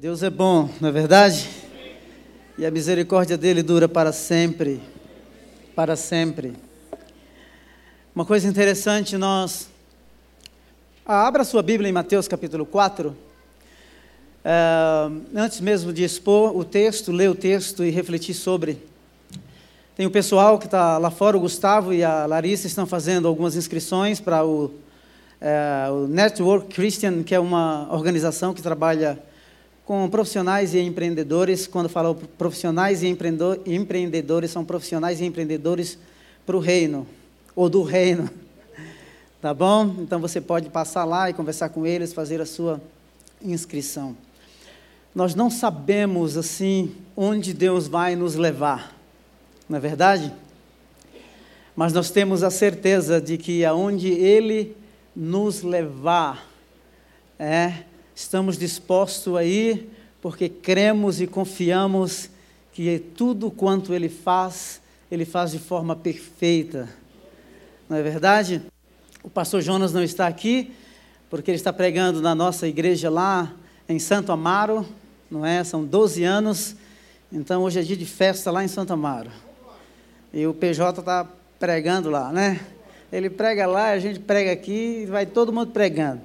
Deus é bom, não é verdade? E a misericórdia dele dura para sempre. Para sempre. Uma coisa interessante, nós. Ah, abra sua Bíblia em Mateus capítulo 4. Ah, antes mesmo de expor o texto, ler o texto e refletir sobre. Tem o pessoal que está lá fora, o Gustavo e a Larissa estão fazendo algumas inscrições para o, é, o Network Christian, que é uma organização que trabalha com profissionais e empreendedores. Quando falo profissionais e empreendedores, são profissionais e empreendedores para o reino, ou do reino. Tá bom? Então você pode passar lá e conversar com eles, fazer a sua inscrição. Nós não sabemos assim onde Deus vai nos levar, não é verdade? Mas nós temos a certeza de que aonde Ele nos levar, é, estamos dispostos a ir, porque cremos e confiamos que tudo quanto Ele faz, Ele faz de forma perfeita. Não é verdade? O pastor Jonas não está aqui, porque ele está pregando na nossa igreja lá em Santo Amaro, não é? São 12 anos, então hoje é dia de festa lá em Santo Amaro. E o PJ está pregando lá, né? Ele prega lá, a gente prega aqui, vai todo mundo pregando,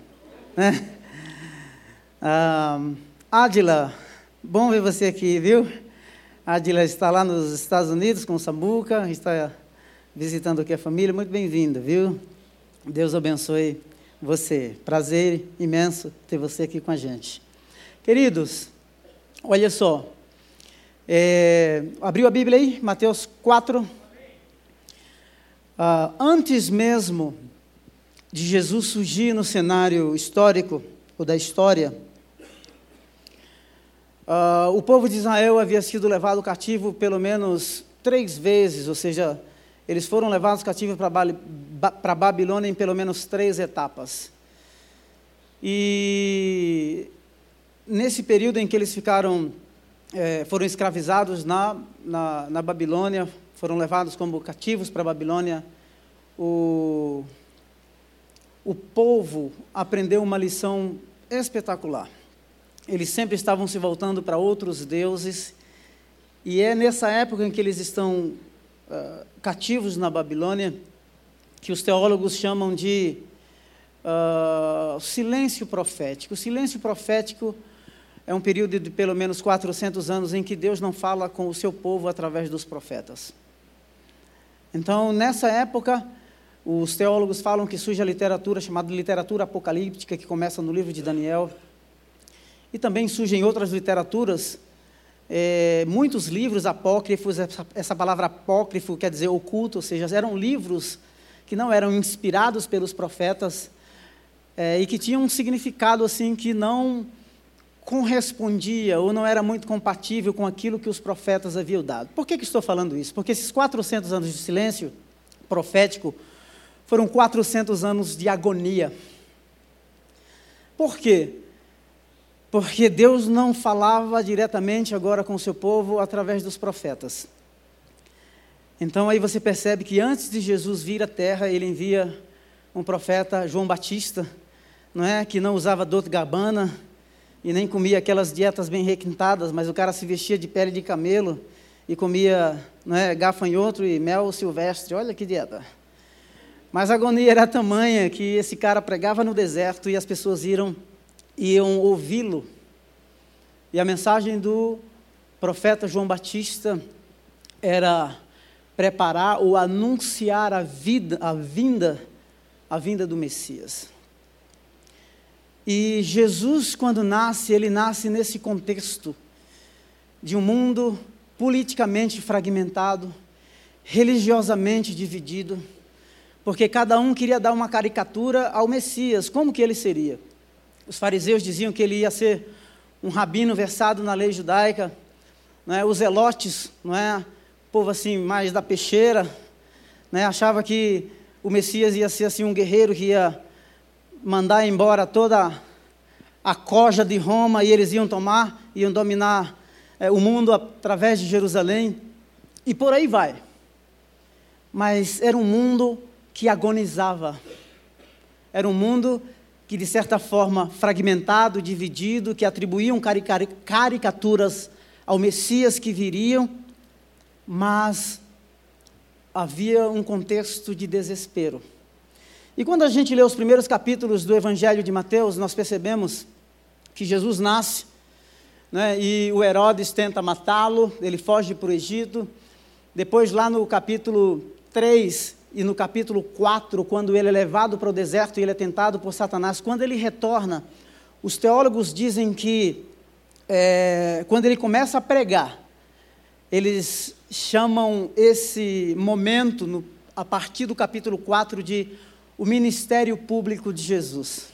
né? Ah, Adila, bom ver você aqui, viu? Adila está lá nos Estados Unidos com o Samuca, está visitando aqui a família, muito bem-vinda, viu? Deus abençoe você. Prazer imenso ter você aqui com a gente. Queridos, olha só. É, abriu a Bíblia aí, Mateus 4. Ah, antes mesmo de Jesus surgir no cenário histórico, ou da história, Uh, o povo de Israel havia sido levado cativo pelo menos três vezes, ou seja, eles foram levados cativos para Babilônia em pelo menos três etapas. E nesse período em que eles ficaram, é, foram escravizados na, na, na, Babilônia, foram levados como cativos para a Babilônia, o, o povo aprendeu uma lição espetacular eles sempre estavam se voltando para outros deuses, e é nessa época em que eles estão uh, cativos na Babilônia que os teólogos chamam de uh, silêncio profético. O silêncio profético é um período de pelo menos 400 anos em que Deus não fala com o seu povo através dos profetas. Então, nessa época, os teólogos falam que surge a literatura chamada literatura apocalíptica, que começa no livro de Daniel, e também surgem outras literaturas, é, muitos livros apócrifos, essa, essa palavra apócrifo quer dizer oculto, ou seja, eram livros que não eram inspirados pelos profetas é, e que tinham um significado assim que não correspondia ou não era muito compatível com aquilo que os profetas haviam dado. Por que, que estou falando isso? Porque esses 400 anos de silêncio profético foram 400 anos de agonia. Por quê? Porque Deus não falava diretamente agora com o seu povo através dos profetas. Então aí você percebe que antes de Jesus vir à terra, ele envia um profeta, João Batista, não é, que não usava dor gabana e nem comia aquelas dietas bem requintadas, mas o cara se vestia de pele de camelo e comia, não é, gafanhoto e mel silvestre. Olha que dieta. Mas a agonia era tamanha que esse cara pregava no deserto e as pessoas iam iam ouvi-lo. E a mensagem do profeta João Batista era preparar ou anunciar a vida, a vinda, a vinda do Messias. E Jesus, quando nasce, ele nasce nesse contexto de um mundo politicamente fragmentado, religiosamente dividido, porque cada um queria dar uma caricatura ao Messias, como que ele seria? Os fariseus diziam que ele ia ser um rabino versado na lei judaica, não é? os elotes, não é? povo assim mais da peixeira, né? achava que o Messias ia ser assim um guerreiro que ia mandar embora toda a coja de Roma e eles iam tomar, iam dominar é, o mundo através de Jerusalém e por aí vai. Mas era um mundo que agonizava, era um mundo que de certa forma fragmentado, dividido, que atribuíam caricaturas ao Messias que viriam, mas havia um contexto de desespero. E quando a gente lê os primeiros capítulos do Evangelho de Mateus, nós percebemos que Jesus nasce né, e o Herodes tenta matá-lo, ele foge para o Egito. Depois, lá no capítulo 3 e no capítulo 4, quando ele é levado para o deserto e ele é tentado por Satanás, quando ele retorna, os teólogos dizem que é, quando ele começa a pregar, eles chamam esse momento, no, a partir do capítulo 4, de o ministério público de Jesus.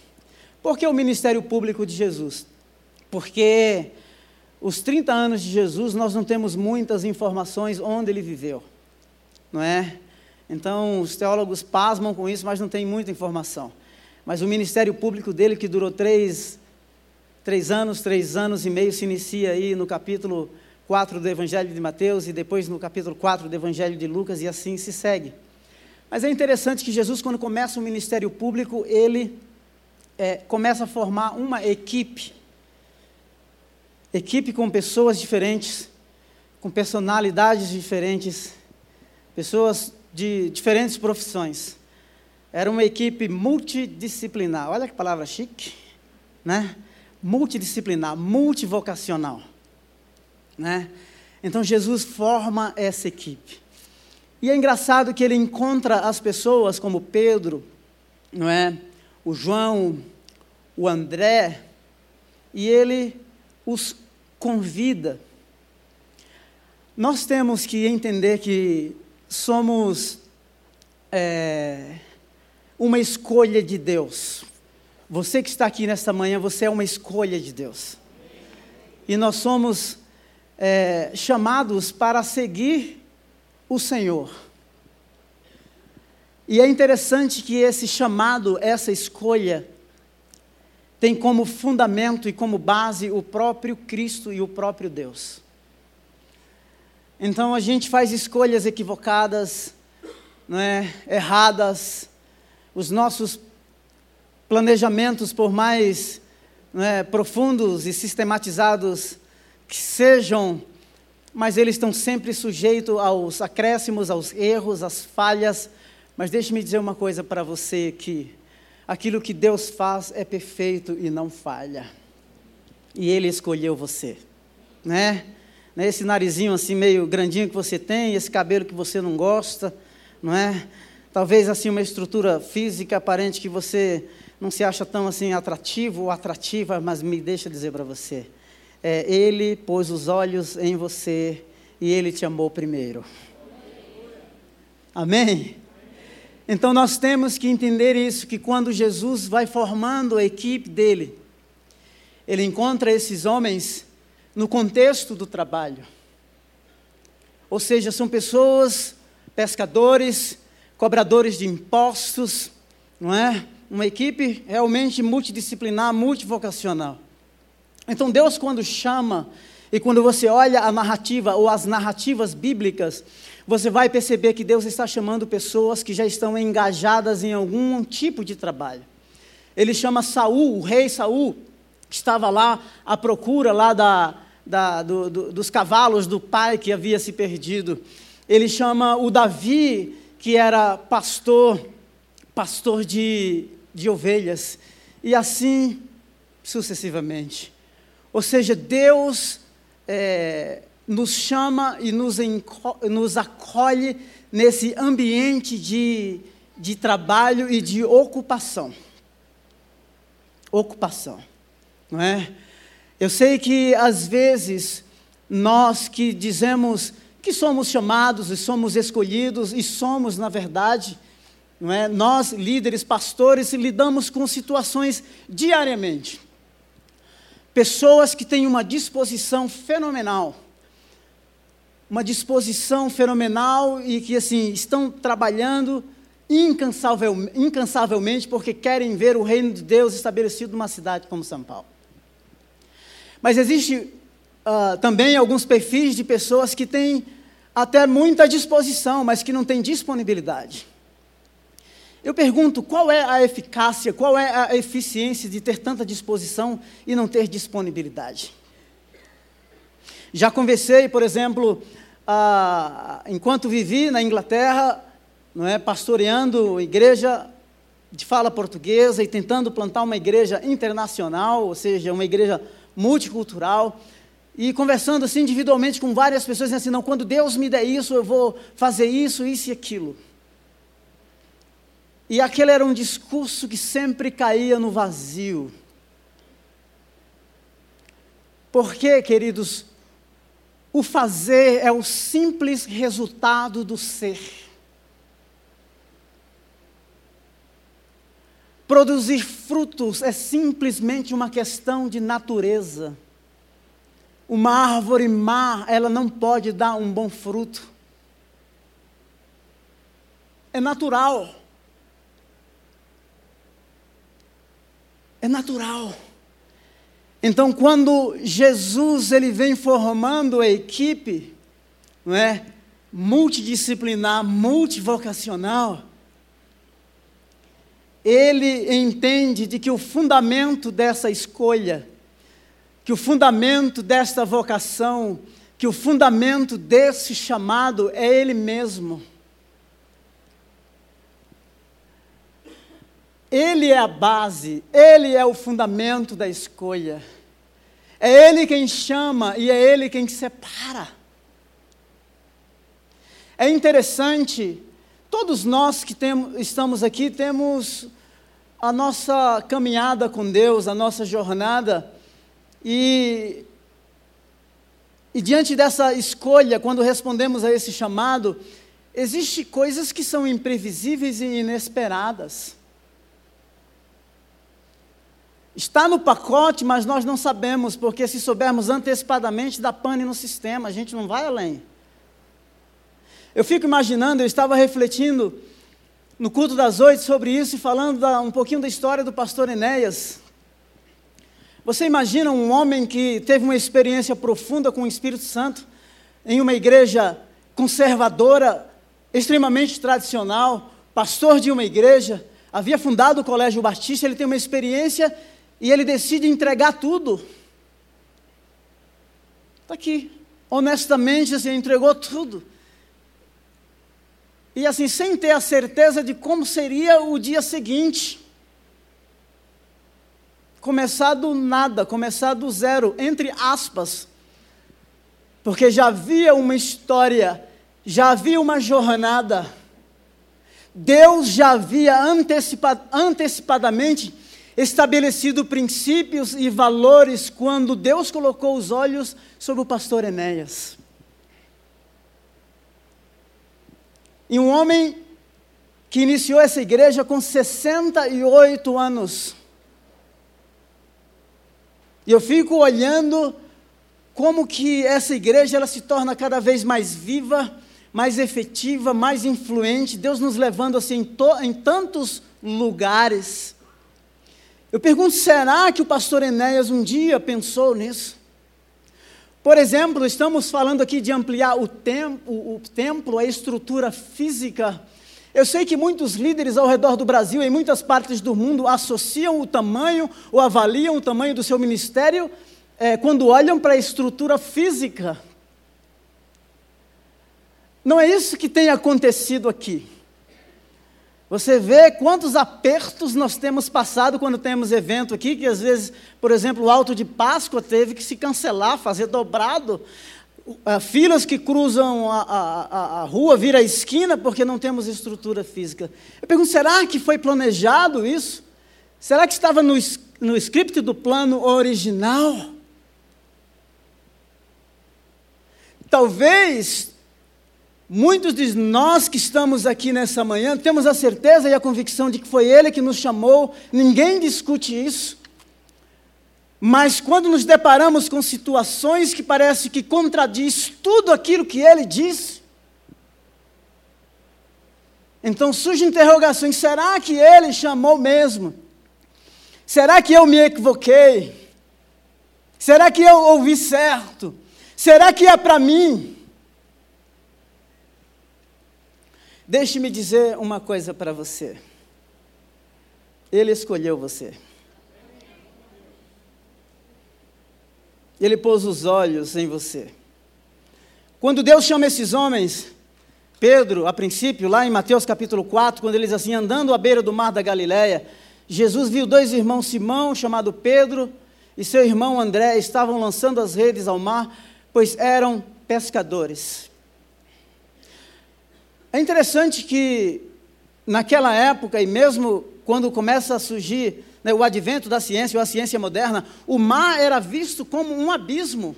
Por que o ministério público de Jesus? Porque os 30 anos de Jesus nós não temos muitas informações onde ele viveu, não é? Então os teólogos pasmam com isso, mas não tem muita informação. Mas o ministério público dele, que durou três, três anos, três anos e meio, se inicia aí no capítulo 4 do Evangelho de Mateus e depois no capítulo 4 do Evangelho de Lucas e assim se segue. Mas é interessante que Jesus, quando começa o ministério público, ele é, começa a formar uma equipe. Equipe com pessoas diferentes, com personalidades diferentes, pessoas de diferentes profissões. Era uma equipe multidisciplinar. Olha que palavra chique, né? Multidisciplinar, multivocacional. Né? Então Jesus forma essa equipe. E é engraçado que ele encontra as pessoas como Pedro, não é? O João, o André, e ele os convida. Nós temos que entender que somos é, uma escolha de Deus. Você que está aqui nesta manhã, você é uma escolha de Deus. E nós somos é, chamados para seguir o Senhor. E é interessante que esse chamado, essa escolha, tem como fundamento e como base o próprio Cristo e o próprio Deus. Então a gente faz escolhas equivocadas, não é? erradas, os nossos planejamentos, por mais é, profundos e sistematizados que sejam, mas eles estão sempre sujeitos aos acréscimos, aos erros, às falhas. Mas deixe-me dizer uma coisa para você que aquilo que Deus faz é perfeito e não falha. E Ele escolheu você, né? Né? Esse narizinho assim meio grandinho que você tem, esse cabelo que você não gosta, não é? Talvez assim uma estrutura física aparente que você não se acha tão assim atrativo ou atrativa, mas me deixa dizer para você, é, Ele pôs os olhos em você e Ele te amou primeiro. Amém? Então nós temos que entender isso, que quando Jesus vai formando a equipe dele, ele encontra esses homens no contexto do trabalho. Ou seja, são pessoas, pescadores, cobradores de impostos, não é? Uma equipe realmente multidisciplinar, multivocacional. Então, Deus, quando chama, e quando você olha a narrativa ou as narrativas bíblicas, você vai perceber que Deus está chamando pessoas que já estão engajadas em algum tipo de trabalho. Ele chama Saul, o rei Saul, que estava lá à procura lá da, da, do, do, dos cavalos do pai que havia se perdido. Ele chama o Davi, que era pastor, pastor de, de ovelhas, e assim sucessivamente. Ou seja, Deus é, nos chama e nos, nos acolhe nesse ambiente de, de trabalho e de ocupação. Ocupação, não é? Eu sei que às vezes nós que dizemos que somos chamados e somos escolhidos e somos, na verdade, não é? Nós, líderes, pastores, lidamos com situações diariamente Pessoas que têm uma disposição fenomenal. Uma disposição fenomenal e que, assim, estão trabalhando incansavel, incansavelmente porque querem ver o reino de Deus estabelecido numa cidade como São Paulo. Mas existe uh, também alguns perfis de pessoas que têm até muita disposição, mas que não têm disponibilidade. Eu pergunto, qual é a eficácia, qual é a eficiência de ter tanta disposição e não ter disponibilidade? Já conversei, por exemplo, ah, enquanto vivi na Inglaterra, não é, pastoreando igreja de fala portuguesa e tentando plantar uma igreja internacional, ou seja, uma igreja multicultural, e conversando assim individualmente com várias pessoas, dizendo assim, não, quando Deus me der isso, eu vou fazer isso, isso e aquilo. E aquele era um discurso que sempre caía no vazio. Porque, queridos, o fazer é o simples resultado do ser. Produzir frutos é simplesmente uma questão de natureza. Uma árvore má, ela não pode dar um bom fruto. É natural. É natural. Então, quando Jesus ele vem formando a equipe, não é, multidisciplinar, multivocacional, ele entende de que o fundamento dessa escolha, que o fundamento desta vocação, que o fundamento desse chamado é ele mesmo. Ele é a base, ele é o fundamento da escolha. É ele quem chama e é ele quem separa. É interessante, todos nós que temos, estamos aqui temos a nossa caminhada com Deus, a nossa jornada, e, e diante dessa escolha, quando respondemos a esse chamado, existem coisas que são imprevisíveis e inesperadas. Está no pacote, mas nós não sabemos, porque se soubermos antecipadamente, dá pane no sistema, a gente não vai além. Eu fico imaginando, eu estava refletindo no culto das oito sobre isso e falando da, um pouquinho da história do pastor Enéas. Você imagina um homem que teve uma experiência profunda com o Espírito Santo em uma igreja conservadora, extremamente tradicional, pastor de uma igreja, havia fundado o Colégio Batista, ele tem uma experiência e ele decide entregar tudo. Está aqui. Honestamente, assim, entregou tudo. E assim, sem ter a certeza de como seria o dia seguinte. Começar do nada, começar do zero, entre aspas. Porque já havia uma história, já havia uma jornada. Deus já havia antecipa, antecipadamente estabelecido princípios e valores quando Deus colocou os olhos sobre o pastor Enéas. E um homem que iniciou essa igreja com 68 anos. E eu fico olhando como que essa igreja ela se torna cada vez mais viva, mais efetiva, mais influente, Deus nos levando assim em, em tantos lugares. Eu pergunto, será que o pastor Enéas um dia pensou nisso? Por exemplo, estamos falando aqui de ampliar o, o templo, a estrutura física. Eu sei que muitos líderes ao redor do Brasil, em muitas partes do mundo, associam o tamanho ou avaliam o tamanho do seu ministério é, quando olham para a estrutura física. Não é isso que tem acontecido aqui. Você vê quantos apertos nós temos passado quando temos evento aqui, que às vezes, por exemplo, o Alto de Páscoa teve que se cancelar, fazer dobrado. Uh, filas que cruzam a, a, a, rua, vira a esquina, porque não temos estrutura física. Eu pergunto, será que foi planejado isso? Será que estava no, no script do plano original? Talvez Muitos de nós que estamos aqui nessa manhã temos a certeza e a convicção de que foi Ele que nos chamou, ninguém discute isso. Mas quando nos deparamos com situações que parece que contradiz tudo aquilo que Ele disse, então surgem interrogações: será que Ele chamou mesmo? Será que eu me equivoquei? Será que eu ouvi certo? Será que é para mim? Deixe-me dizer uma coisa para você. Ele escolheu você. Ele pôs os olhos em você. Quando Deus chama esses homens, Pedro, a princípio, lá em Mateus capítulo 4, quando eles assim andando à beira do mar da Galileia, Jesus viu dois irmãos Simão, chamado Pedro, e seu irmão André estavam lançando as redes ao mar, pois eram pescadores. É interessante que naquela época, e mesmo quando começa a surgir né, o advento da ciência ou a ciência moderna, o mar era visto como um abismo.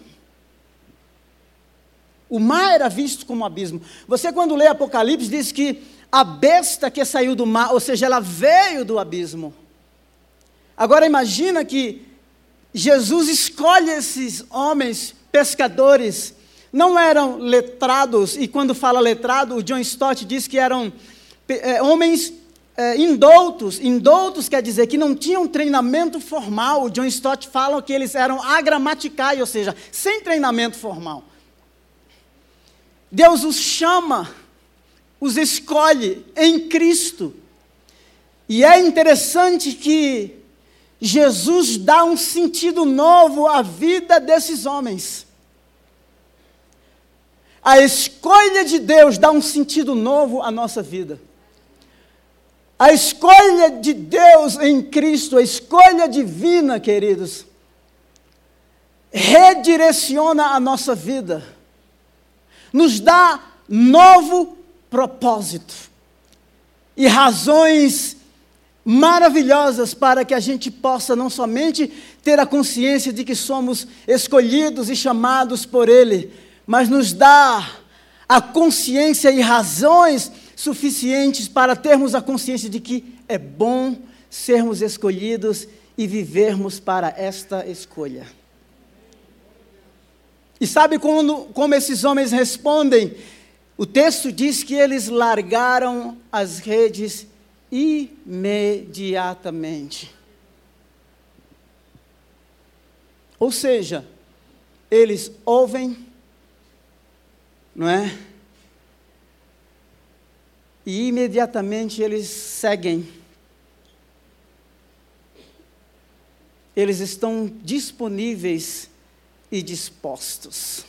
O mar era visto como um abismo. Você, quando lê Apocalipse, diz que a besta que saiu do mar, ou seja, ela veio do abismo. Agora imagina que Jesus escolhe esses homens pescadores, não eram letrados, e quando fala letrado, o John Stott diz que eram é, homens é, indoutos. Indoutos quer dizer que não tinham treinamento formal. O John Stott fala que eles eram agramaticais, ou seja, sem treinamento formal. Deus os chama, os escolhe em Cristo. E é interessante que Jesus dá um sentido novo à vida desses homens. A escolha de Deus dá um sentido novo à nossa vida. A escolha de Deus em Cristo, a escolha divina, queridos, redireciona a nossa vida nos dá novo propósito e razões maravilhosas para que a gente possa não somente ter a consciência de que somos escolhidos e chamados por Ele, mas nos dá a consciência e razões suficientes para termos a consciência de que é bom sermos escolhidos e vivermos para esta escolha. E sabe como, como esses homens respondem? O texto diz que eles largaram as redes imediatamente. Ou seja, eles ouvem, não é? E imediatamente eles seguem. Eles estão disponíveis e dispostos.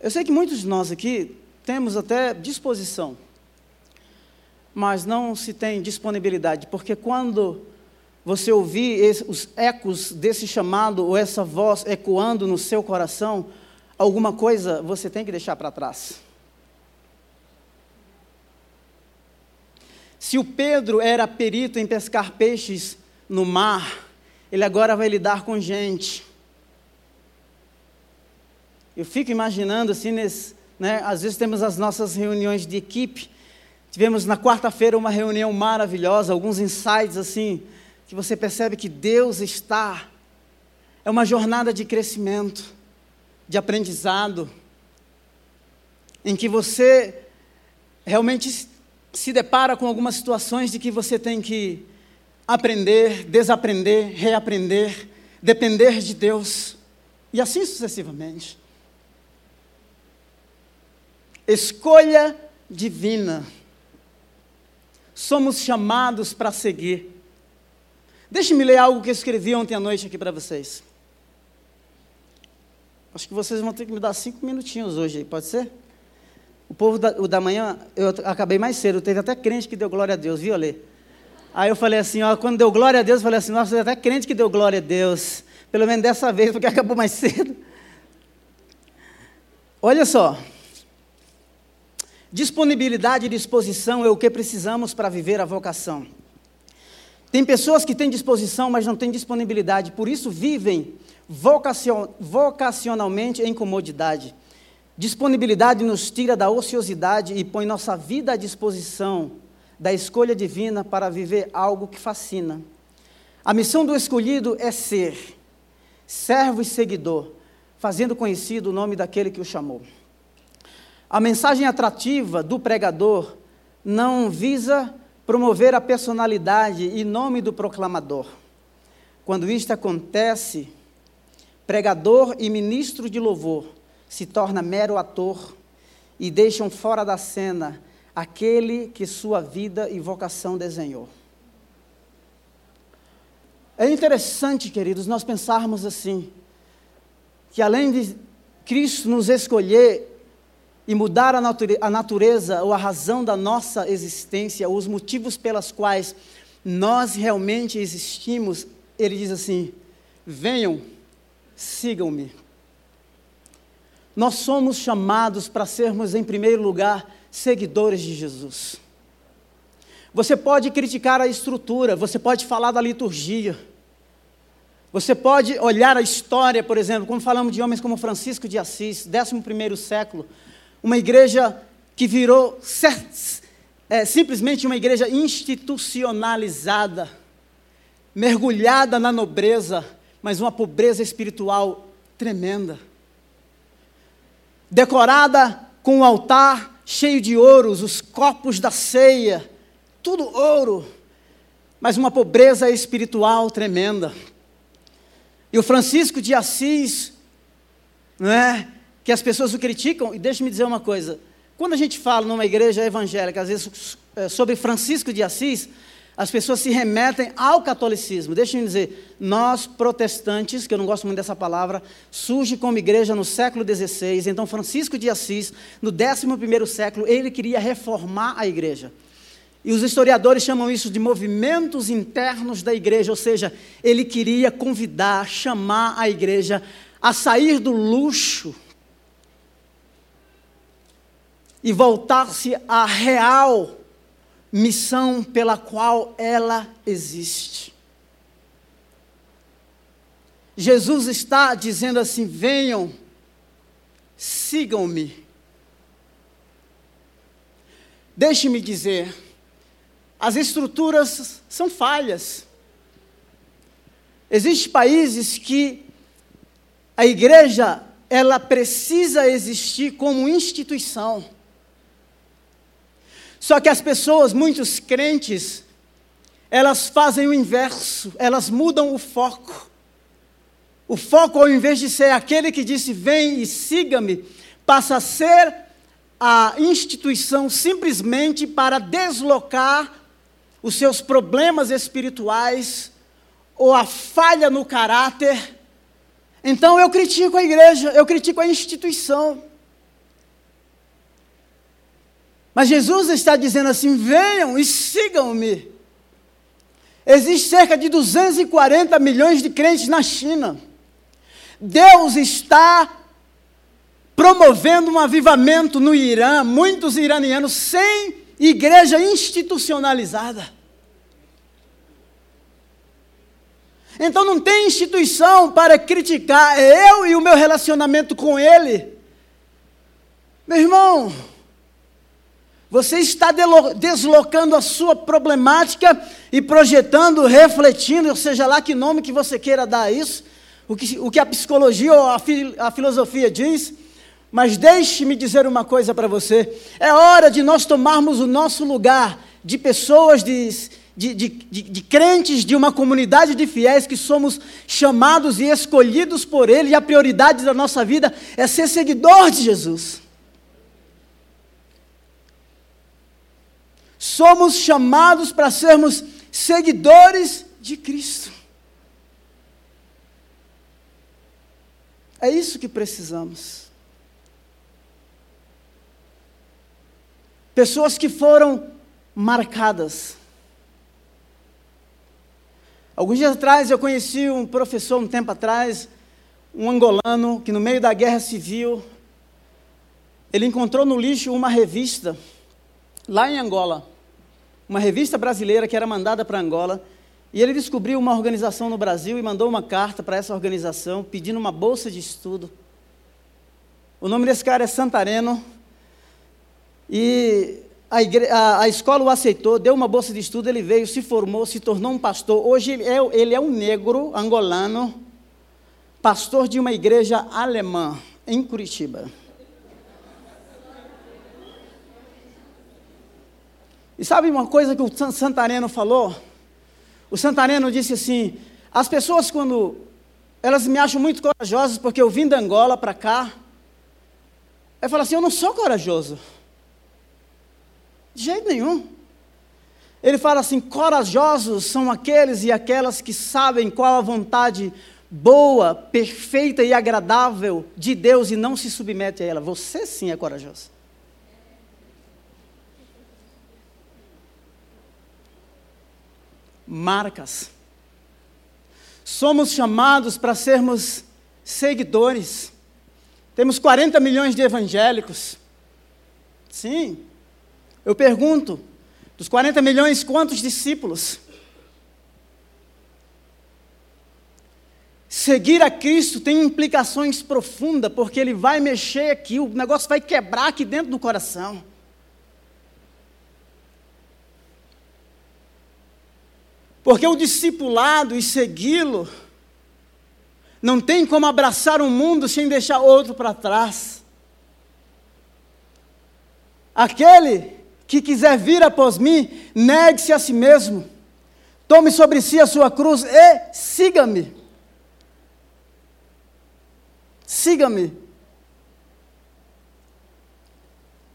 Eu sei que muitos de nós aqui temos até disposição, mas não se tem disponibilidade, porque quando você ouvir os ecos desse chamado ou essa voz ecoando no seu coração, alguma coisa você tem que deixar para trás. Se o Pedro era perito em pescar peixes no mar, ele agora vai lidar com gente. Eu fico imaginando assim, nesse, né, às vezes temos as nossas reuniões de equipe. Tivemos na quarta-feira uma reunião maravilhosa, alguns insights assim, que você percebe que Deus está. É uma jornada de crescimento, de aprendizado, em que você realmente se depara com algumas situações de que você tem que aprender, desaprender, reaprender, depender de Deus, e assim sucessivamente. Escolha divina. Somos chamados para seguir. Deixe-me ler algo que eu escrevi ontem à noite aqui para vocês. Acho que vocês vão ter que me dar cinco minutinhos hoje, pode ser? O povo da, o da manhã, eu acabei mais cedo, teve até crente que deu glória a Deus, viu, Alê? Aí eu falei assim, ó, quando deu glória a Deus, eu falei assim, nossa, até crente que deu glória a Deus. Pelo menos dessa vez, porque acabou mais cedo. Olha só. Disponibilidade e disposição é o que precisamos para viver a vocação. Tem pessoas que têm disposição, mas não têm disponibilidade, por isso vivem vocacionalmente em comodidade. Disponibilidade nos tira da ociosidade e põe nossa vida à disposição da escolha divina para viver algo que fascina. A missão do escolhido é ser servo e seguidor, fazendo conhecido o nome daquele que o chamou. A mensagem atrativa do pregador não visa promover a personalidade e nome do proclamador. Quando isto acontece, pregador e ministro de louvor se torna mero ator e deixam fora da cena aquele que sua vida e vocação desenhou. É interessante, queridos, nós pensarmos assim, que além de Cristo nos escolher e mudar a, natureza, a natureza ou a razão da nossa existência, os motivos pelas quais nós realmente existimos, ele diz assim: venham, sigam-me. Nós somos chamados para sermos, em primeiro lugar, seguidores de Jesus. Você pode criticar a estrutura, você pode falar da liturgia, você pode olhar a história, por exemplo, como falamos de homens como Francisco de Assis, 11 século, uma igreja que virou é, simplesmente uma igreja institucionalizada, mergulhada na nobreza, mas uma pobreza espiritual tremenda. Decorada com um altar cheio de ouros, os copos da ceia, tudo ouro, mas uma pobreza espiritual tremenda. E o Francisco de Assis, não é? Que as pessoas o criticam, e deixe-me dizer uma coisa: quando a gente fala numa igreja evangélica, às vezes é, sobre Francisco de Assis, as pessoas se remetem ao catolicismo. Deixe-me dizer, nós protestantes, que eu não gosto muito dessa palavra, surge como igreja no século XVI, então Francisco de Assis, no 11º século, ele queria reformar a igreja. E os historiadores chamam isso de movimentos internos da igreja, ou seja, ele queria convidar, chamar a igreja a sair do luxo e voltar-se à real missão pela qual ela existe. Jesus está dizendo assim: venham, sigam-me. Deixe-me dizer, as estruturas são falhas. Existem países que a igreja ela precisa existir como instituição. Só que as pessoas, muitos crentes, elas fazem o inverso, elas mudam o foco. O foco, ao invés de ser aquele que disse vem e siga-me, passa a ser a instituição simplesmente para deslocar os seus problemas espirituais ou a falha no caráter. Então eu critico a igreja, eu critico a instituição. Mas Jesus está dizendo assim: venham e sigam-me. Existe cerca de 240 milhões de crentes na China. Deus está promovendo um avivamento no Irã, muitos iranianos sem igreja institucionalizada. Então não tem instituição para criticar eu e o meu relacionamento com Ele. Meu irmão, você está deslocando a sua problemática e projetando, refletindo, ou seja lá que nome que você queira dar a isso, o que, o que a psicologia ou a, fi, a filosofia diz. Mas deixe-me dizer uma coisa para você: é hora de nós tomarmos o nosso lugar de pessoas, de, de, de, de, de crentes, de uma comunidade de fiéis que somos chamados e escolhidos por Ele, e a prioridade da nossa vida é ser seguidor de Jesus. Somos chamados para sermos seguidores de Cristo. É isso que precisamos. Pessoas que foram marcadas. Alguns dias atrás eu conheci um professor, um tempo atrás, um angolano, que no meio da guerra civil, ele encontrou no lixo uma revista lá em Angola, uma revista brasileira que era mandada para Angola, e ele descobriu uma organização no Brasil e mandou uma carta para essa organização pedindo uma bolsa de estudo. O nome desse cara é Santareno, e a, igre... a, a, escola o aceitou, deu uma bolsa de estudo, ele veio, se formou, se tornou um pastor. Hoje ele é, ele é um negro angolano, pastor de uma igreja alemã em Curitiba. E sabe uma coisa que o Santareno falou? O Santareno disse assim: as pessoas, quando elas me acham muito corajosas, porque eu vim da Angola para cá, eu falo assim: eu não sou corajoso. De jeito nenhum. Ele fala assim: corajosos são aqueles e aquelas que sabem qual a vontade boa, perfeita e agradável de Deus e não se submete a ela. Você sim é corajoso. Marcas. Somos chamados para sermos seguidores. Temos 40 milhões de evangélicos. Sim. Eu pergunto, dos 40 milhões, quantos discípulos? Seguir a Cristo tem implicações profundas, porque Ele vai mexer aqui, o negócio vai quebrar aqui dentro do coração. Porque o discipulado e segui-lo não tem como abraçar um mundo sem deixar outro para trás. Aquele que quiser vir após mim, negue-se a si mesmo, tome sobre si a sua cruz e siga-me. Siga-me.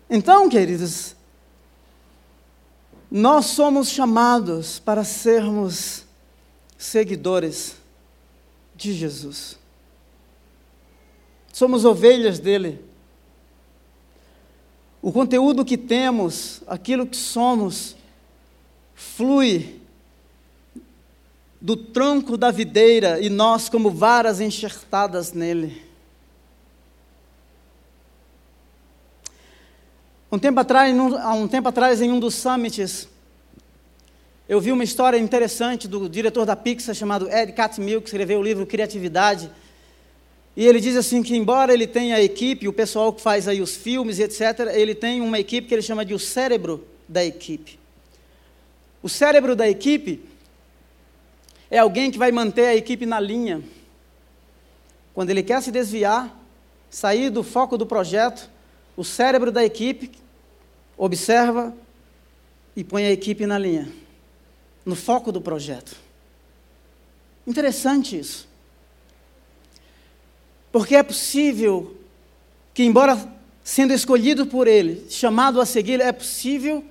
Então, queridos, nós somos chamados para sermos seguidores de Jesus. Somos ovelhas dele. O conteúdo que temos, aquilo que somos, flui do tronco da videira e nós, como varas enxertadas nele. Um tempo atrás, há um tempo atrás, em um dos summits, eu vi uma história interessante do diretor da Pixar chamado Ed Catmull, que escreveu o livro Criatividade. E ele diz assim que embora ele tenha a equipe, o pessoal que faz aí os filmes etc, ele tem uma equipe que ele chama de o cérebro da equipe. O cérebro da equipe é alguém que vai manter a equipe na linha. Quando ele quer se desviar, sair do foco do projeto, o cérebro da equipe observa e põe a equipe na linha no foco do projeto. Interessante isso. Porque é possível que, embora sendo escolhido por Ele, chamado a seguir, é possível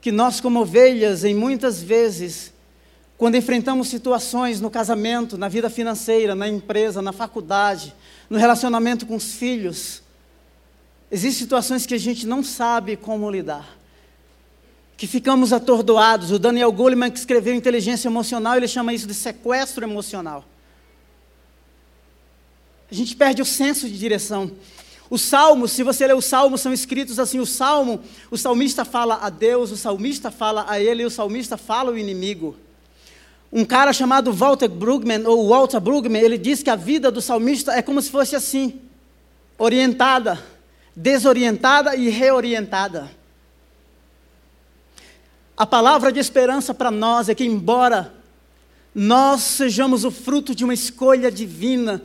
que nós, como ovelhas, em muitas vezes, quando enfrentamos situações no casamento, na vida financeira, na empresa, na faculdade, no relacionamento com os filhos, existem situações que a gente não sabe como lidar que ficamos atordoados. O Daniel Goleman, que escreveu Inteligência Emocional, ele chama isso de sequestro emocional. A gente perde o senso de direção. Os salmos, se você ler os salmos, são escritos assim: o salmo, o salmista fala a Deus, o salmista fala a ele, o salmista fala ao inimigo. Um cara chamado Walter Brueggemann, ou Walter Brueggemann, ele diz que a vida do salmista é como se fosse assim: orientada, desorientada e reorientada. A palavra de esperança para nós é que, embora nós sejamos o fruto de uma escolha divina,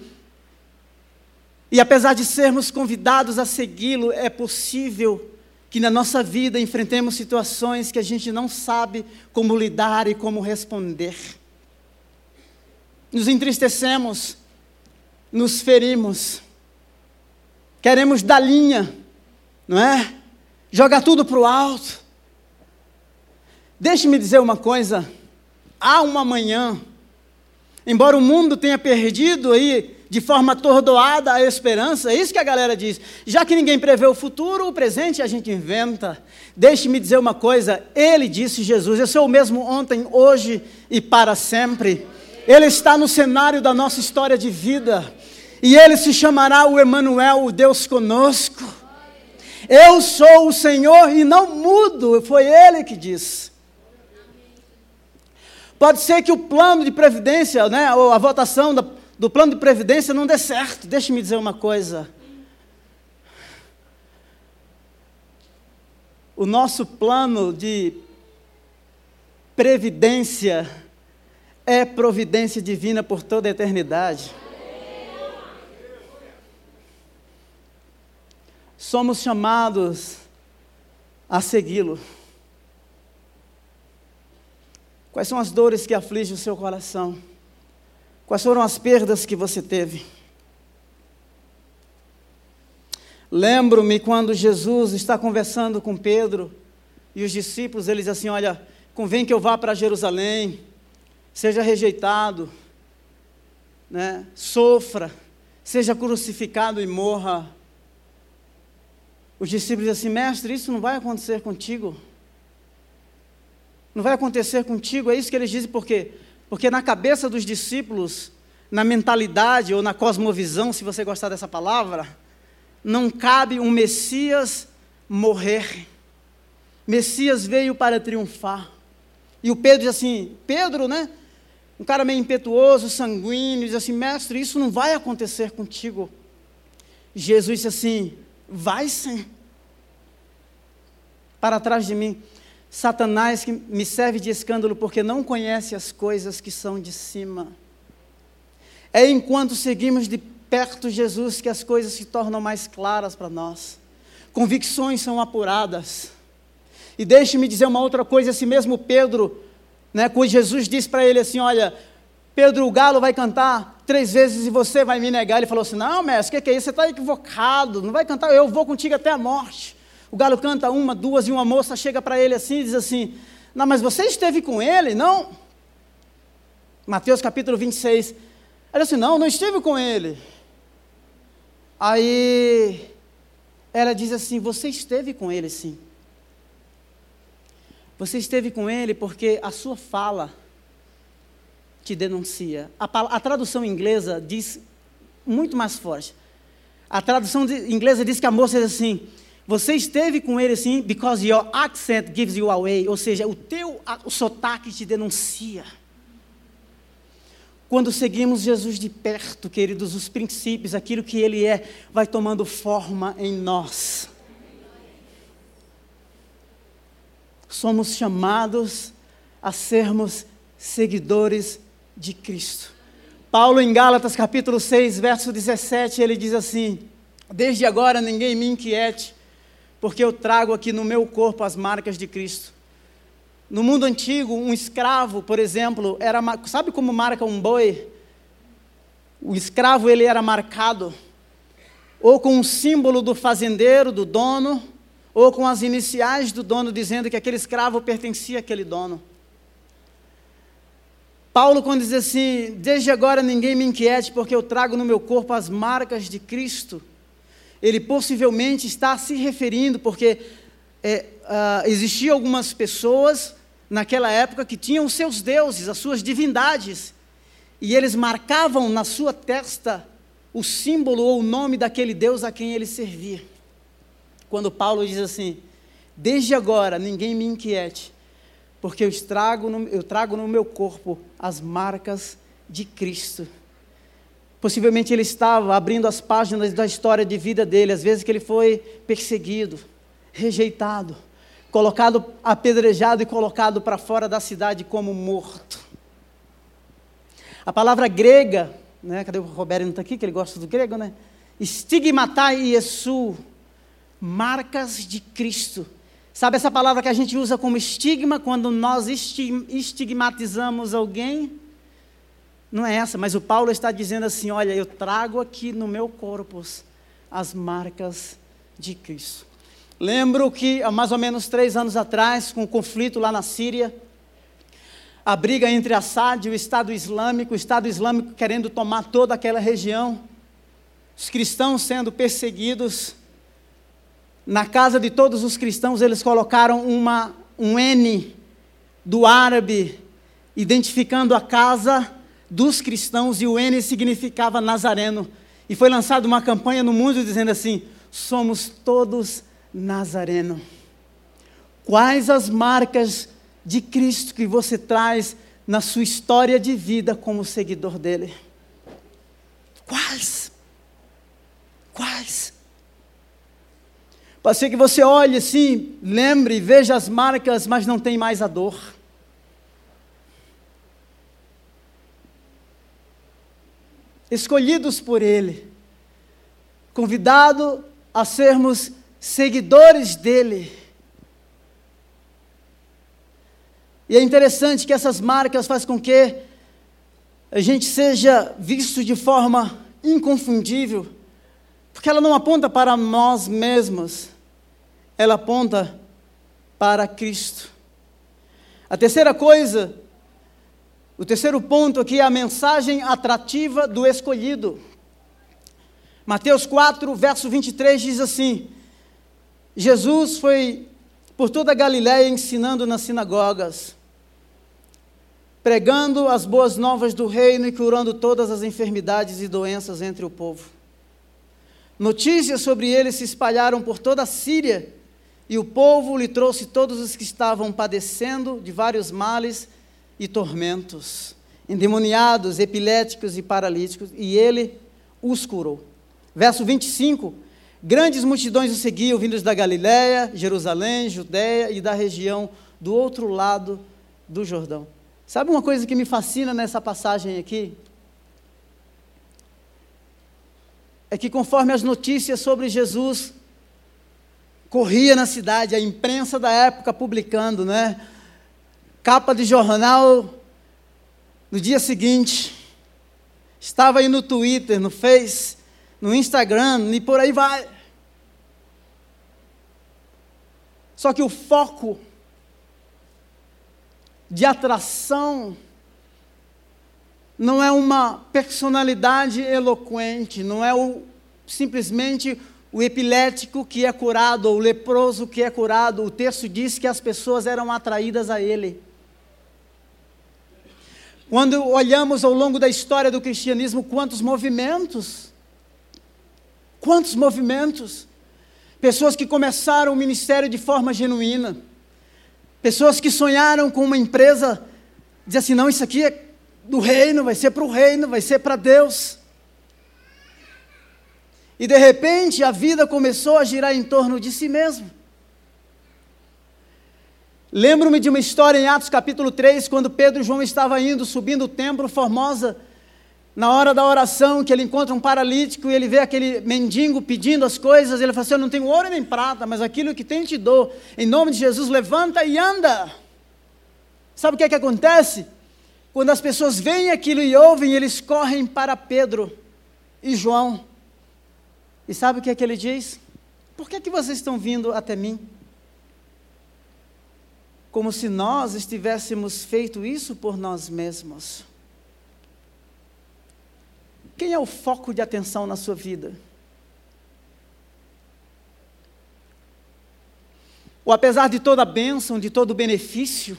e apesar de sermos convidados a segui-lo, é possível que na nossa vida enfrentemos situações que a gente não sabe como lidar e como responder. Nos entristecemos, nos ferimos, queremos dar linha, não é? Jogar tudo para o alto. Deixe-me dizer uma coisa: há uma manhã, embora o mundo tenha perdido aí de forma atordoada a esperança, é isso que a galera diz. Já que ninguém prevê o futuro, o presente a gente inventa. Deixe-me dizer uma coisa: Ele disse, Jesus, eu sou o mesmo ontem, hoje e para sempre. Ele está no cenário da nossa história de vida. E ele se chamará o Emanuel, o Deus conosco. Eu sou o Senhor e não mudo, foi ele que disse. Pode ser que o plano de previdência, né, ou a votação do plano de previdência não dê certo. Deixe-me dizer uma coisa. O nosso plano de previdência é providência divina por toda a eternidade. Somos chamados a segui-lo. Quais são as dores que afligem o seu coração? Quais foram as perdas que você teve? Lembro-me quando Jesus está conversando com Pedro E os discípulos, eles assim, olha, convém que eu vá para Jerusalém, seja rejeitado, né, sofra, seja crucificado e morra. Os discípulos dizem assim, mestre, isso não vai acontecer contigo. Não vai acontecer contigo, é isso que eles dizem, por quê? Porque na cabeça dos discípulos, na mentalidade ou na cosmovisão, se você gostar dessa palavra, não cabe um Messias morrer. Messias veio para triunfar. E o Pedro diz assim: Pedro, né? Um cara meio impetuoso, sanguíneo, diz assim: Mestre, isso não vai acontecer contigo. Jesus disse assim: Vai sim. Para trás de mim. Satanás que me serve de escândalo porque não conhece as coisas que são de cima. É enquanto seguimos de perto Jesus que as coisas se tornam mais claras para nós. Convicções são apuradas. E deixe-me dizer uma outra coisa, esse mesmo Pedro, né, quando Jesus disse para ele assim, olha, Pedro, o galo vai cantar três vezes e você vai me negar. Ele falou assim, não, mestre, o que, que é isso? Você está equivocado, não vai cantar, eu vou contigo até a morte. O galo canta uma, duas, e uma moça chega para ele assim e diz assim, não, mas você esteve com ele, não? Mateus capítulo 26. Ele disse, não, não estive com ele. Aí ela diz assim, você esteve com ele sim. Você esteve com ele porque a sua fala te denuncia. A, a tradução inglesa diz muito mais forte. A tradução inglesa diz que a moça diz assim: Você esteve com ele assim, because your accent gives you away. Ou seja, o teu o sotaque te denuncia. Quando seguimos Jesus de perto, queridos, os princípios, aquilo que ele é, vai tomando forma em nós. somos chamados a sermos seguidores de Cristo. Paulo, em Gálatas capítulo 6, verso 17, ele diz assim: Desde agora ninguém me inquiete, porque eu trago aqui no meu corpo as marcas de Cristo. No mundo antigo, um escravo, por exemplo, era sabe como marca um boi? O escravo ele era marcado ou com um símbolo do fazendeiro, do dono, ou com as iniciais do dono, dizendo que aquele escravo pertencia àquele dono. Paulo, quando diz assim: Desde agora ninguém me inquiete, porque eu trago no meu corpo as marcas de Cristo, ele possivelmente está se referindo, porque é, uh, existiam algumas pessoas naquela época que tinham seus deuses, as suas divindades, e eles marcavam na sua testa o símbolo ou o nome daquele Deus a quem ele servia quando Paulo diz assim: Desde agora ninguém me inquiete, porque eu, trago no, eu trago no meu corpo as marcas de Cristo. Possivelmente ele estava abrindo as páginas da história de vida dele, às vezes que ele foi perseguido, rejeitado, colocado apedrejado e colocado para fora da cidade como morto. A palavra grega, né, cadê o Roberto não está aqui, que ele gosta do grego, né? Stigmatai Iesu, marcas de Cristo. Sabe essa palavra que a gente usa como estigma quando nós estigmatizamos alguém? Não é essa, mas o Paulo está dizendo assim: olha, eu trago aqui no meu corpo as marcas de Cristo. Lembro que há mais ou menos três anos atrás, com o conflito lá na Síria, a briga entre Assad e o Estado Islâmico, o Estado Islâmico querendo tomar toda aquela região, os cristãos sendo perseguidos, na casa de todos os cristãos, eles colocaram uma, um N do árabe, identificando a casa dos cristãos, e o N significava Nazareno. E foi lançada uma campanha no mundo dizendo assim: somos todos Nazareno. Quais as marcas de Cristo que você traz na sua história de vida como seguidor dele? Quais? Quais? Pode ser que você olhe assim, lembre, veja as marcas, mas não tem mais a dor. Escolhidos por Ele, convidado a sermos seguidores dEle. E é interessante que essas marcas fazem com que a gente seja visto de forma inconfundível, porque ela não aponta para nós mesmos, ela aponta para Cristo. A terceira coisa, o terceiro ponto aqui é a mensagem atrativa do escolhido. Mateus 4, verso 23 diz assim: Jesus foi por toda a Galiléia ensinando nas sinagogas, pregando as boas novas do reino e curando todas as enfermidades e doenças entre o povo. Notícias sobre ele se espalharam por toda a Síria, e o povo lhe trouxe todos os que estavam padecendo de vários males e tormentos, endemoniados, epiléticos e paralíticos, e ele os curou. Verso 25: Grandes multidões o seguiam, vindos da Galiléia, Jerusalém, Judéia e da região do outro lado do Jordão. Sabe uma coisa que me fascina nessa passagem aqui? É que conforme as notícias sobre Jesus corria na cidade, a imprensa da época publicando, né? Capa de jornal no dia seguinte. Estava aí no Twitter, no Face, no Instagram e por aí vai. Só que o foco de atração não é uma personalidade eloquente, não é o, simplesmente o epilético que é curado, o leproso que é curado. O texto diz que as pessoas eram atraídas a ele. Quando olhamos ao longo da história do cristianismo, quantos movimentos, quantos movimentos, pessoas que começaram o ministério de forma genuína, pessoas que sonharam com uma empresa, dizer assim: não, isso aqui é do reino, vai ser para o reino, vai ser para Deus. E de repente a vida começou a girar em torno de si mesmo. Lembro-me de uma história em Atos capítulo 3, quando Pedro e João estavam indo, subindo o templo Formosa, na hora da oração, que ele encontra um paralítico e ele vê aquele mendigo pedindo as coisas, ele fala assim: Eu não tenho ouro nem prata, mas aquilo que tenho te dou. Em nome de Jesus, levanta e anda. Sabe o que é que acontece? Quando as pessoas veem aquilo e ouvem, eles correm para Pedro e João. E sabe o que é que ele diz? Por que, é que vocês estão vindo até mim? Como se nós estivéssemos feito isso por nós mesmos. Quem é o foco de atenção na sua vida? Ou apesar de toda a bênção, de todo o benefício,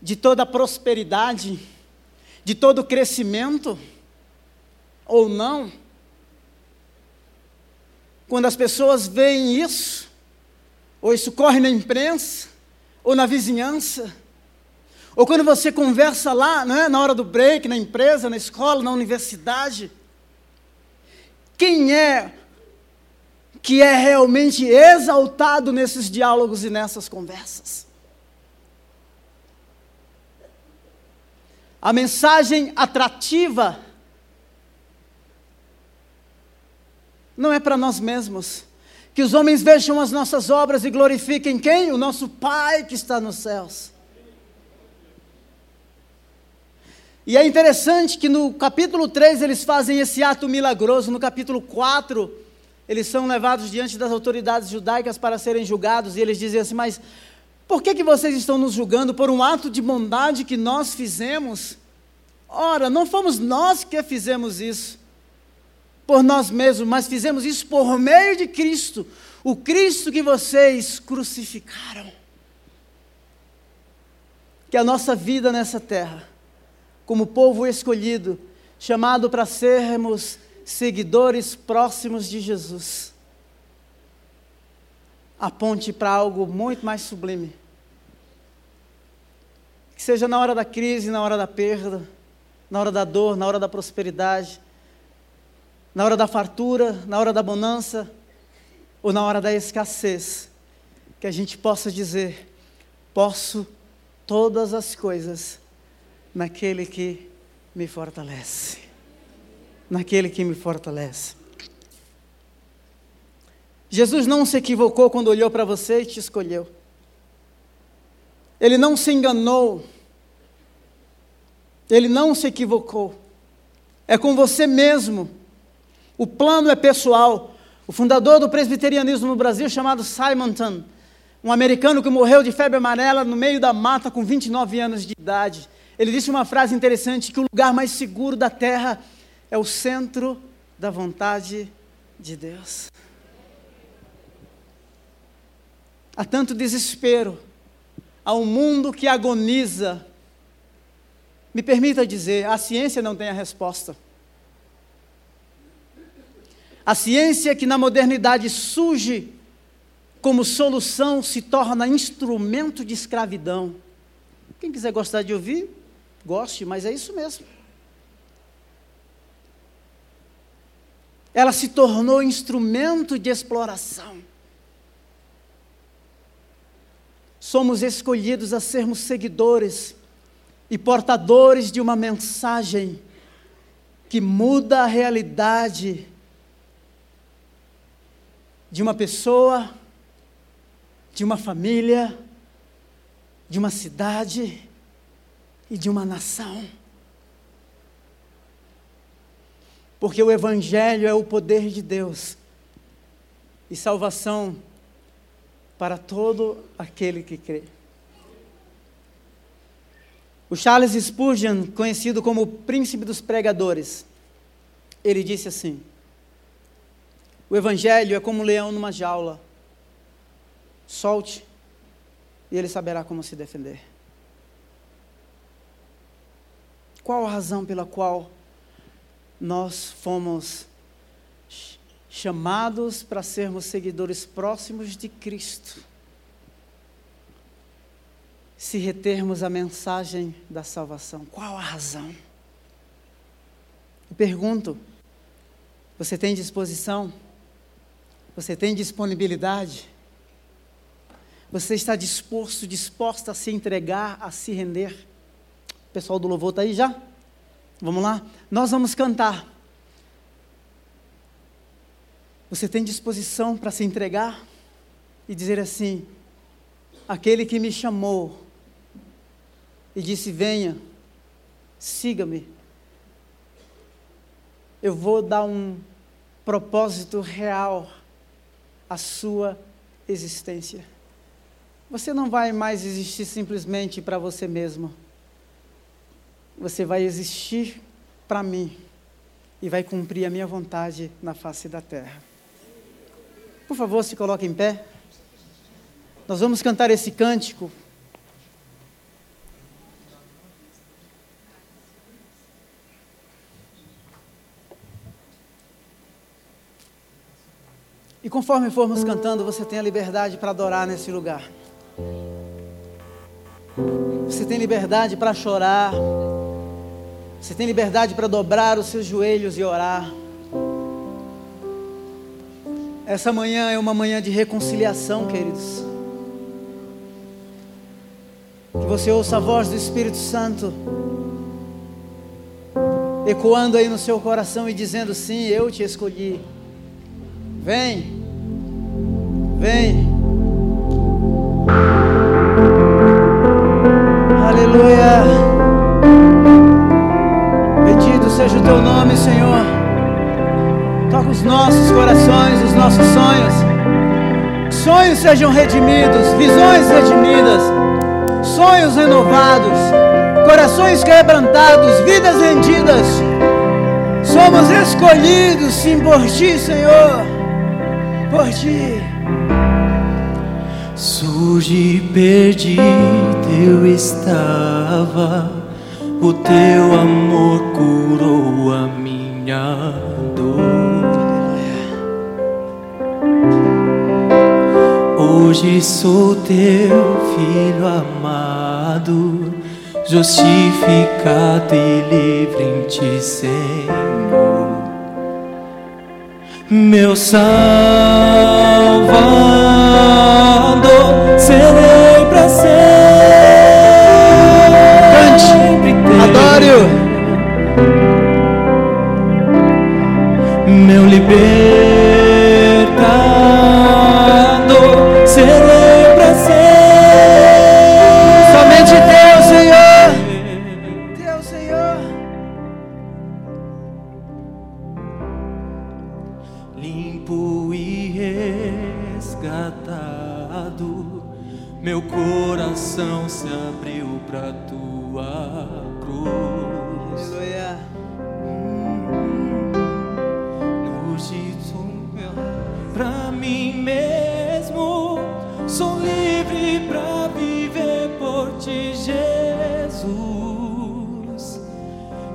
de toda a prosperidade, de todo o crescimento, ou não, quando as pessoas veem isso, ou isso corre na imprensa, ou na vizinhança, ou quando você conversa lá, né, na hora do break, na empresa, na escola, na universidade, quem é que é realmente exaltado nesses diálogos e nessas conversas? A mensagem atrativa não é para nós mesmos. Que os homens vejam as nossas obras e glorifiquem quem? O nosso Pai que está nos céus. E é interessante que no capítulo 3 eles fazem esse ato milagroso, no capítulo 4 eles são levados diante das autoridades judaicas para serem julgados e eles dizem assim: Mas por que, que vocês estão nos julgando por um ato de bondade que nós fizemos? Ora, não fomos nós que fizemos isso por nós mesmos, mas fizemos isso por meio de Cristo, o Cristo que vocês crucificaram. Que a nossa vida nessa terra, como povo escolhido, chamado para sermos seguidores próximos de Jesus, aponte para algo muito mais sublime. Que seja na hora da crise, na hora da perda, na hora da dor, na hora da prosperidade, na hora da fartura, na hora da bonança ou na hora da escassez, que a gente possa dizer: posso todas as coisas naquele que me fortalece. Naquele que me fortalece. Jesus não se equivocou quando olhou para você e te escolheu. Ele não se enganou. Ele não se equivocou. É com você mesmo o plano é pessoal. O fundador do presbiterianismo no Brasil, chamado Simonton, um americano que morreu de febre amarela no meio da mata com 29 anos de idade. Ele disse uma frase interessante: que o lugar mais seguro da terra é o centro da vontade de Deus. Há tanto desespero, há um mundo que agoniza. Me permita dizer, a ciência não tem a resposta. A ciência que na modernidade surge como solução se torna instrumento de escravidão. Quem quiser gostar de ouvir, goste, mas é isso mesmo. Ela se tornou instrumento de exploração. Somos escolhidos a sermos seguidores e portadores de uma mensagem que muda a realidade de uma pessoa, de uma família, de uma cidade e de uma nação. Porque o Evangelho é o poder de Deus e salvação para todo aquele que crê. O Charles Spurgeon, conhecido como o príncipe dos pregadores, ele disse assim: O Evangelho é como um leão numa jaula Solte e ele saberá como se defender. Qual a razão pela qual nós fomos chamados para sermos seguidores próximos de Cristo? Se retermos a mensagem da salvação, qual a razão? Eu pergunto: você tem disposição? Você tem disponibilidade? Você está disposto, disposta a se entregar, a se render? O pessoal do louvor está aí já? Vamos lá? Nós vamos cantar. Você tem disposição para se entregar e dizer assim: aquele que me chamou e disse: venha, siga-me. Eu vou dar um propósito real à sua existência. Você não vai mais existir simplesmente para você mesmo. Você vai existir para mim e vai cumprir a minha vontade na face da terra. Por favor, se coloque em pé. Nós vamos cantar esse cântico. Conforme formos cantando, você tem a liberdade para adorar nesse lugar. Você tem liberdade para chorar. Você tem liberdade para dobrar os seus joelhos e orar. Essa manhã é uma manhã de reconciliação, queridos. Que você ouça a voz do Espírito Santo ecoando aí no seu coração e dizendo: Sim, eu te escolhi. Vem, vem. Aleluia. Bendito seja o teu nome, Senhor. Toca os nossos corações, os nossos sonhos. Sonhos sejam redimidos, visões redimidas, sonhos renovados, corações quebrantados, vidas rendidas. Somos escolhidos, sim, por ti, Senhor. Por ti. Surge perdido eu estava, o teu amor curou a minha dor. Hoje sou teu filho amado, justificado e livre em ti, Senhor. Meu Salvador, serei para sempre. Cante, adore-o.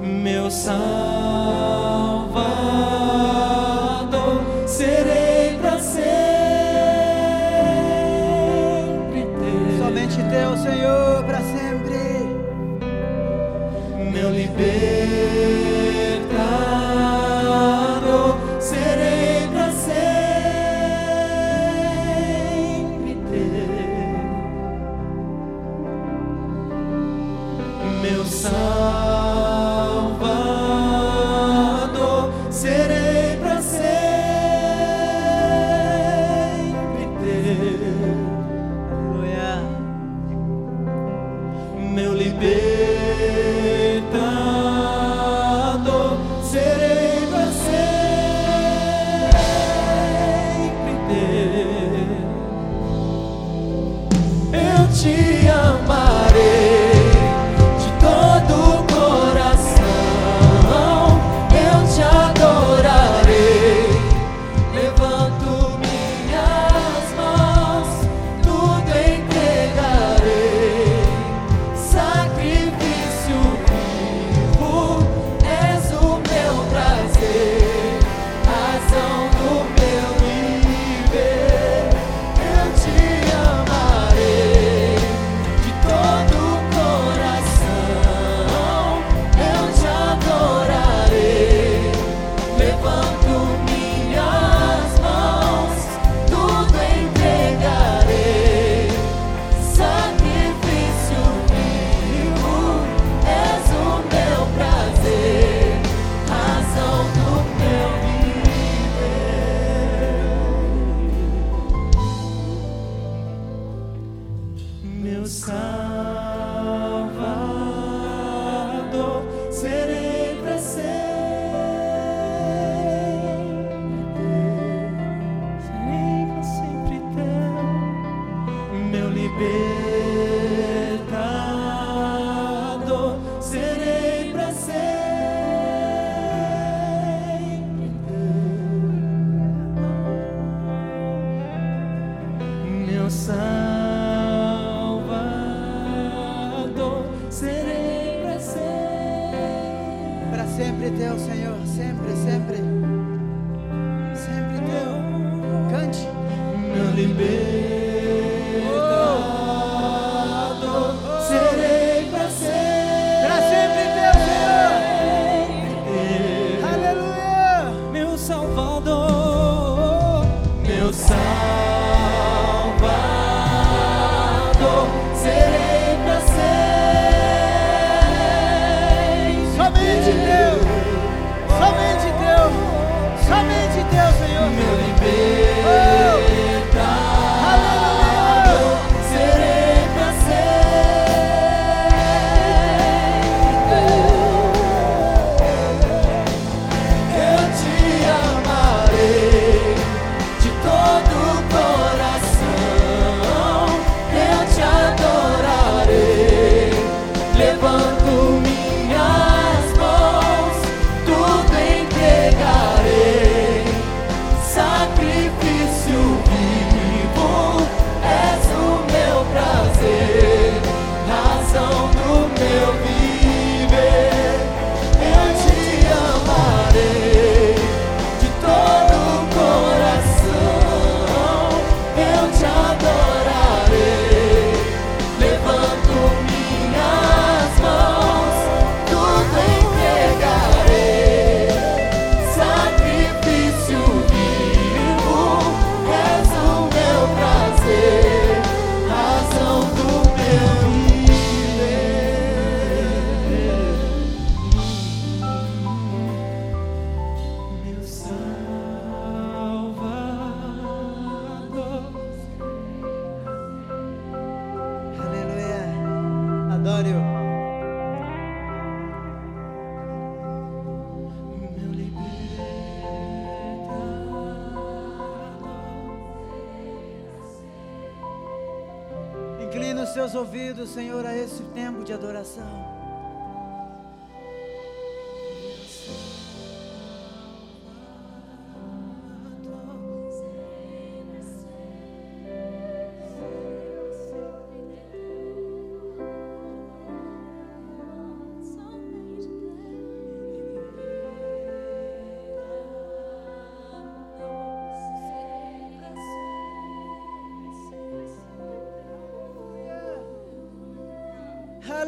Meu Salvador.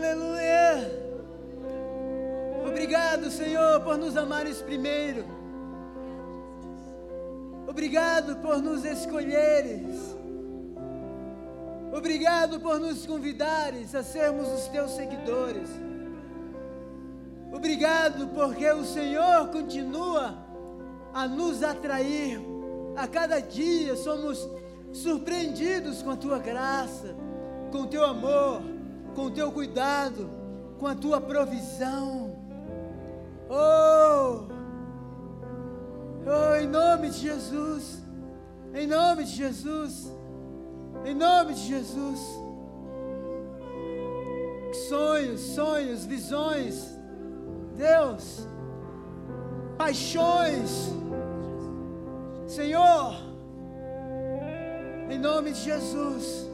Aleluia. Obrigado, Senhor, por nos amares primeiro. Obrigado por nos escolheres. Obrigado por nos convidares a sermos os teus seguidores. Obrigado porque o Senhor continua a nos atrair. A cada dia somos surpreendidos com a tua graça, com o teu amor com o teu cuidado, com a tua provisão. Oh, oh, em nome de Jesus, em nome de Jesus, em nome de Jesus. Sonhos, sonhos, visões, Deus, paixões, Senhor, em nome de Jesus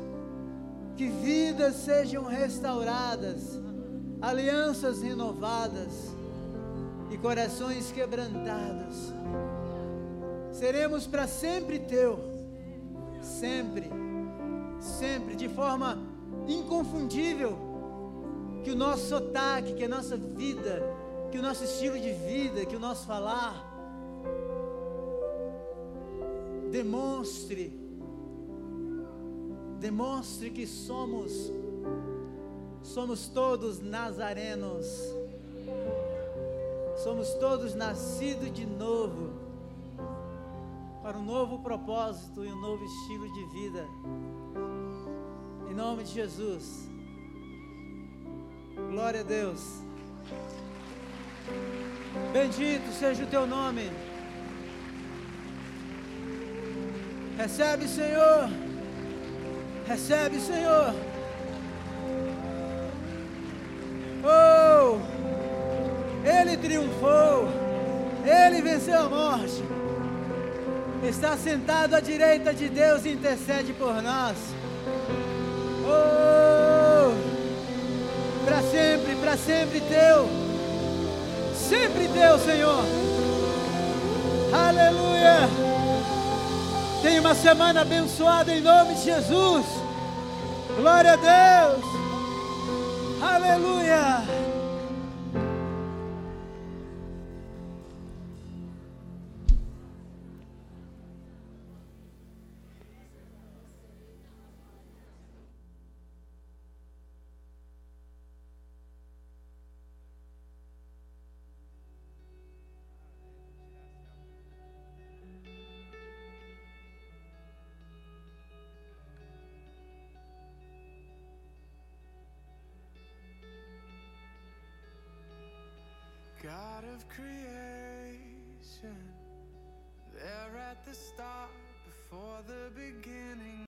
que vidas sejam restauradas, alianças renovadas e corações quebrantados. Seremos para sempre teu, sempre, sempre, de forma inconfundível. Que o nosso sotaque, que a nossa vida, que o nosso estilo de vida, que o nosso falar demonstre demonstre que somos somos todos nazarenos. Somos todos nascidos de novo para um novo propósito e um novo estilo de vida. Em nome de Jesus. Glória a Deus. Bendito seja o teu nome. Recebe, Senhor. Recebe, Senhor. Oh, Ele triunfou, Ele venceu a morte. Está sentado à direita de Deus e intercede por nós. Oh, para sempre, para sempre teu, sempre teu, Senhor. Aleluia. Tenha uma semana abençoada em nome de Jesus. Glória a Deus. Aleluia.